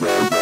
Yeah.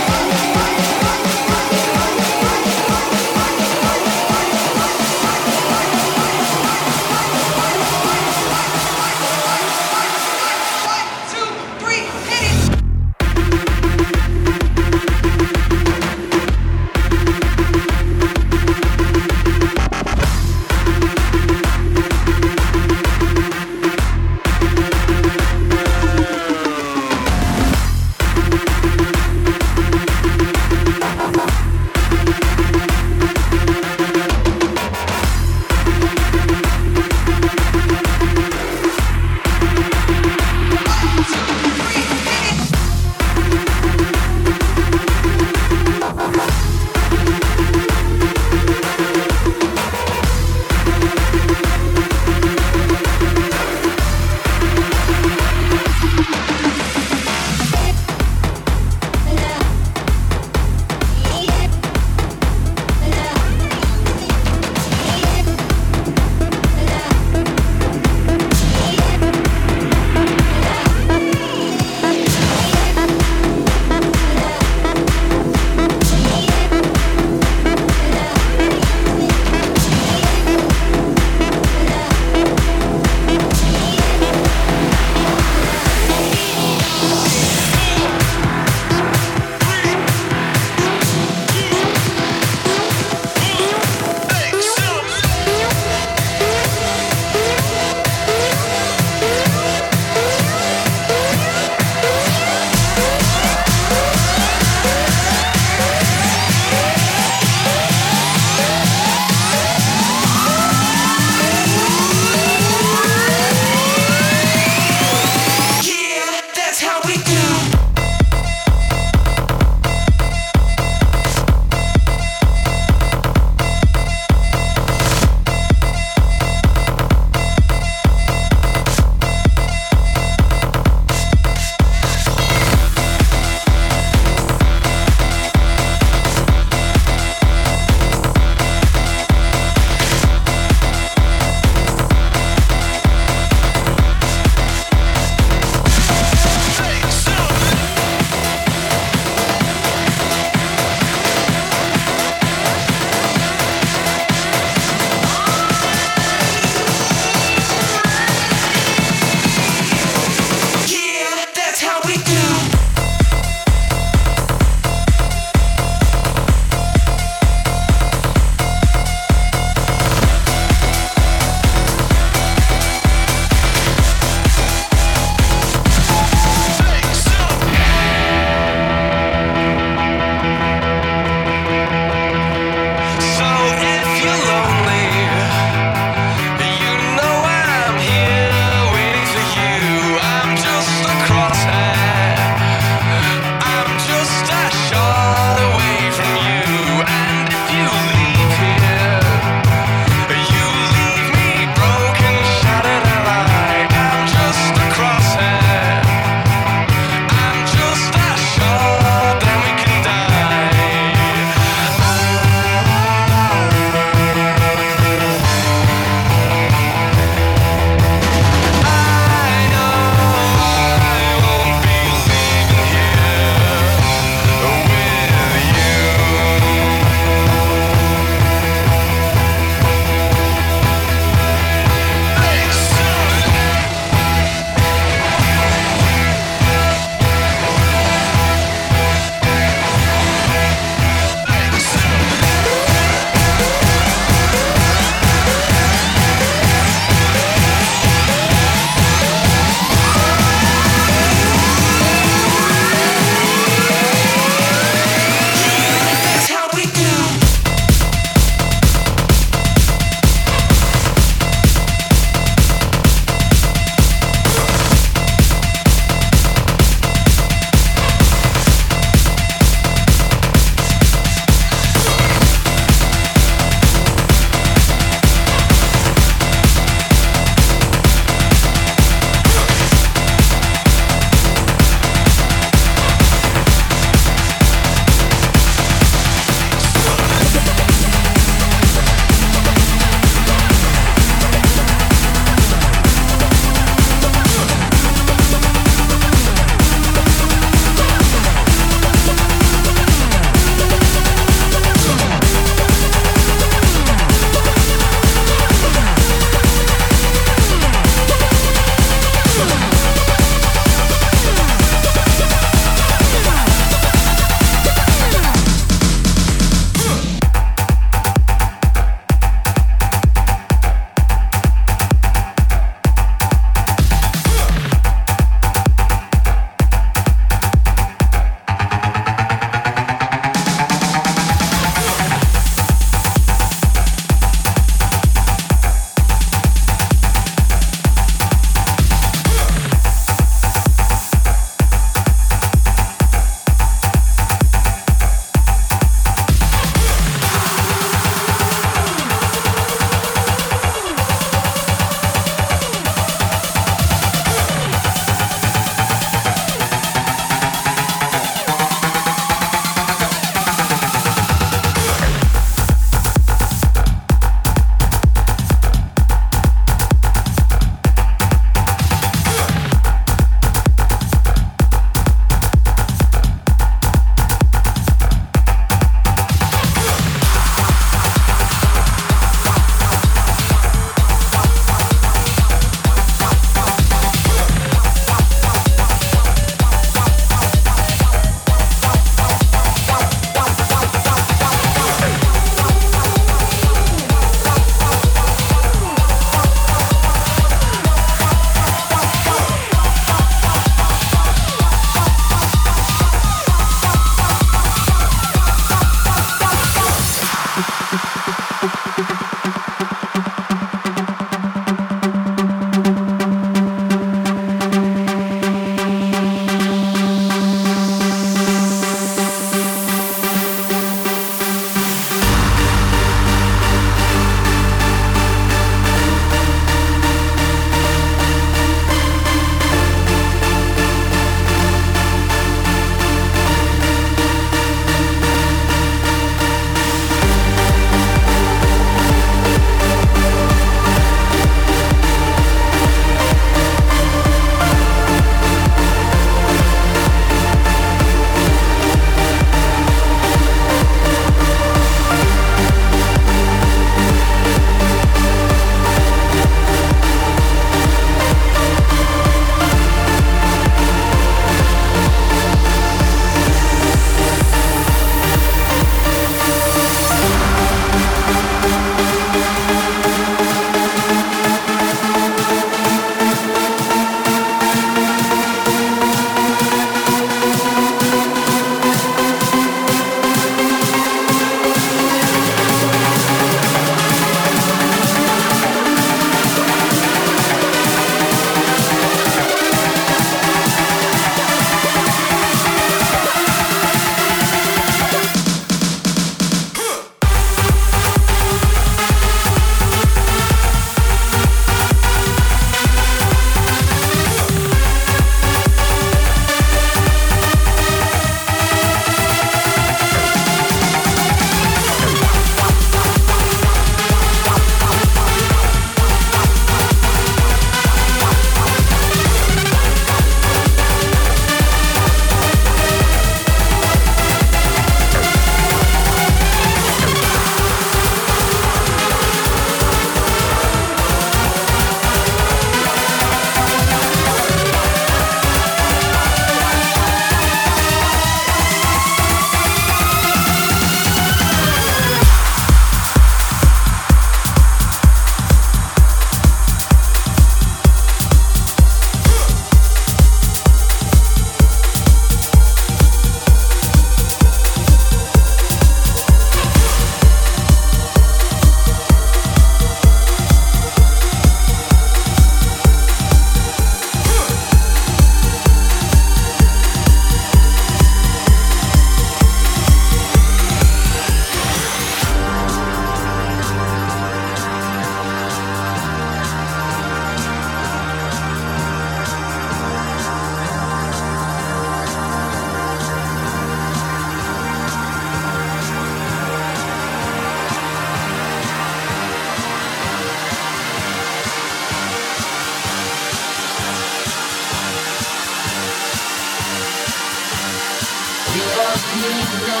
You don't need no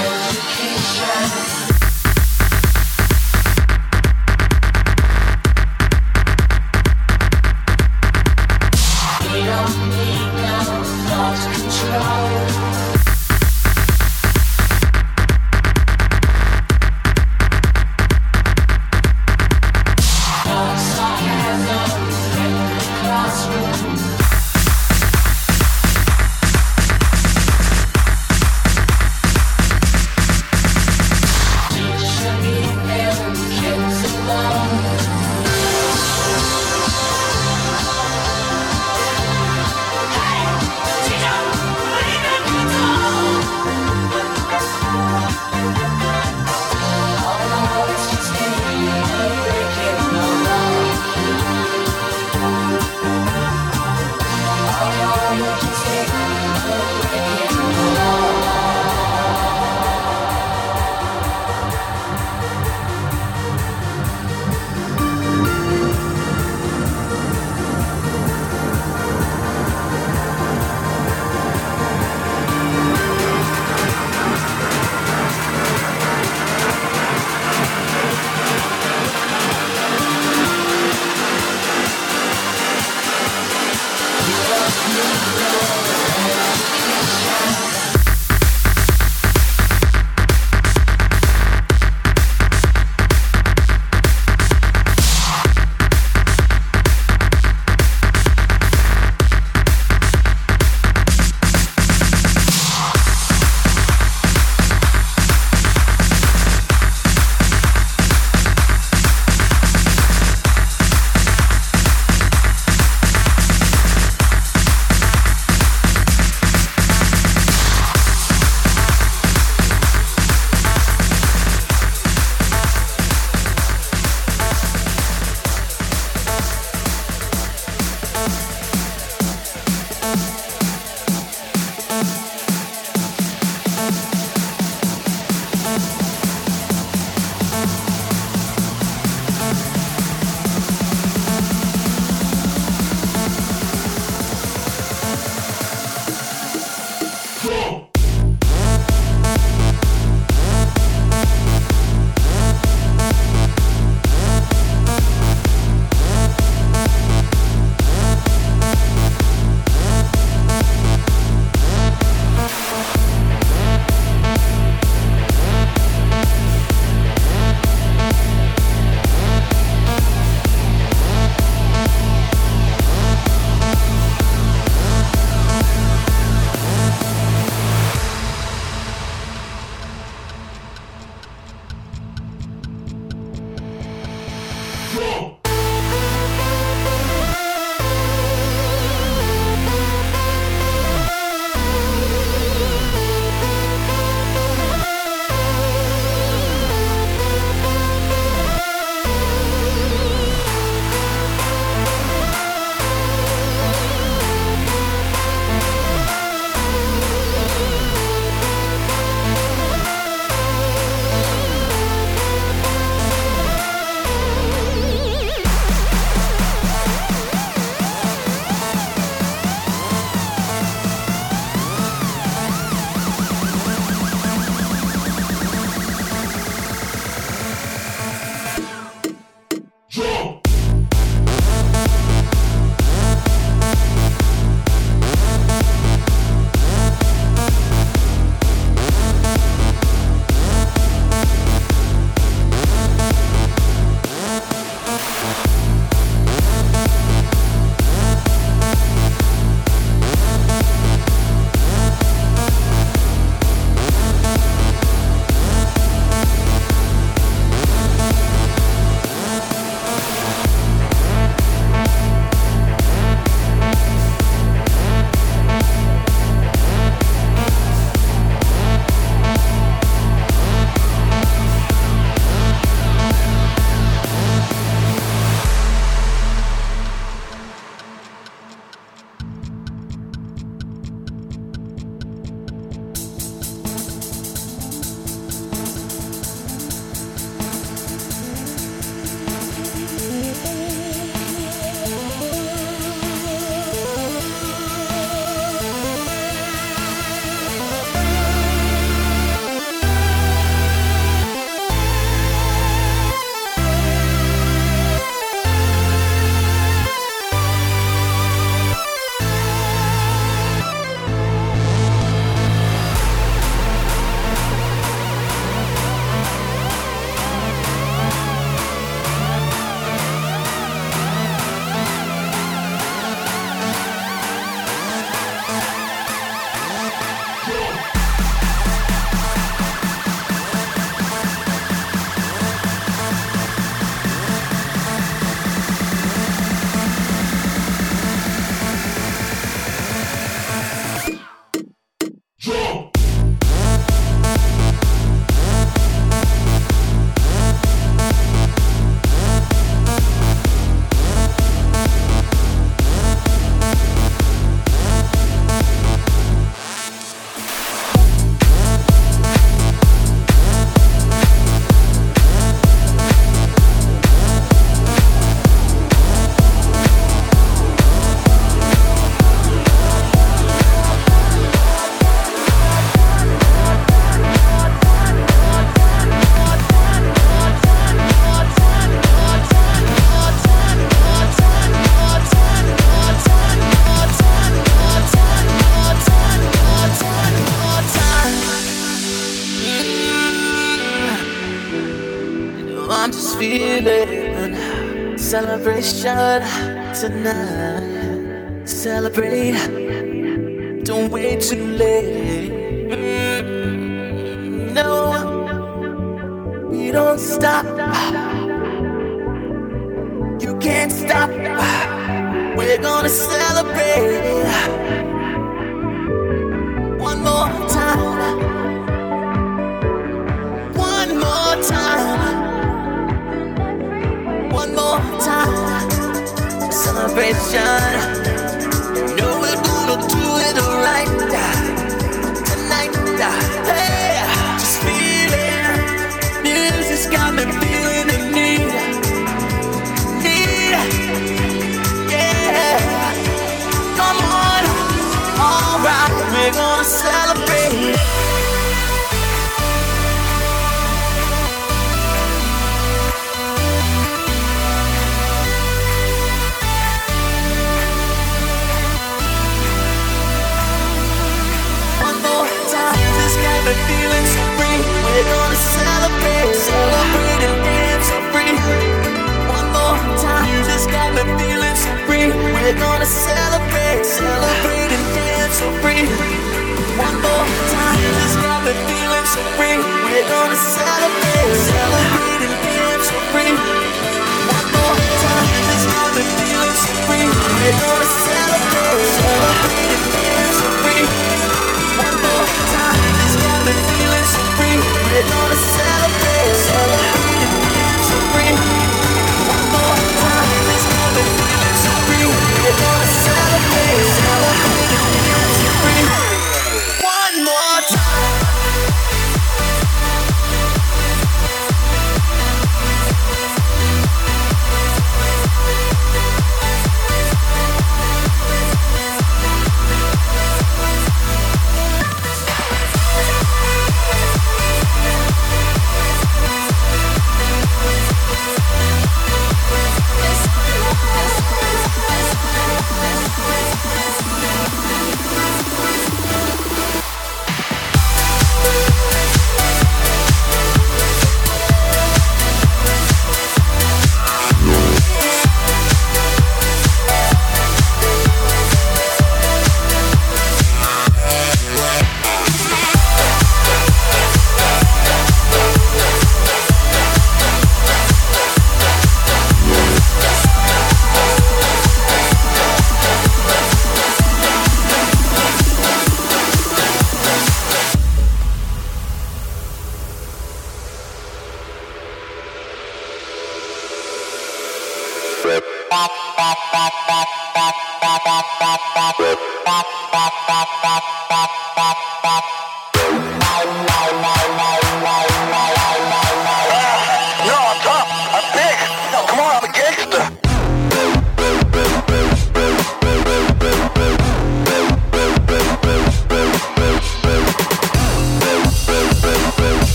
education.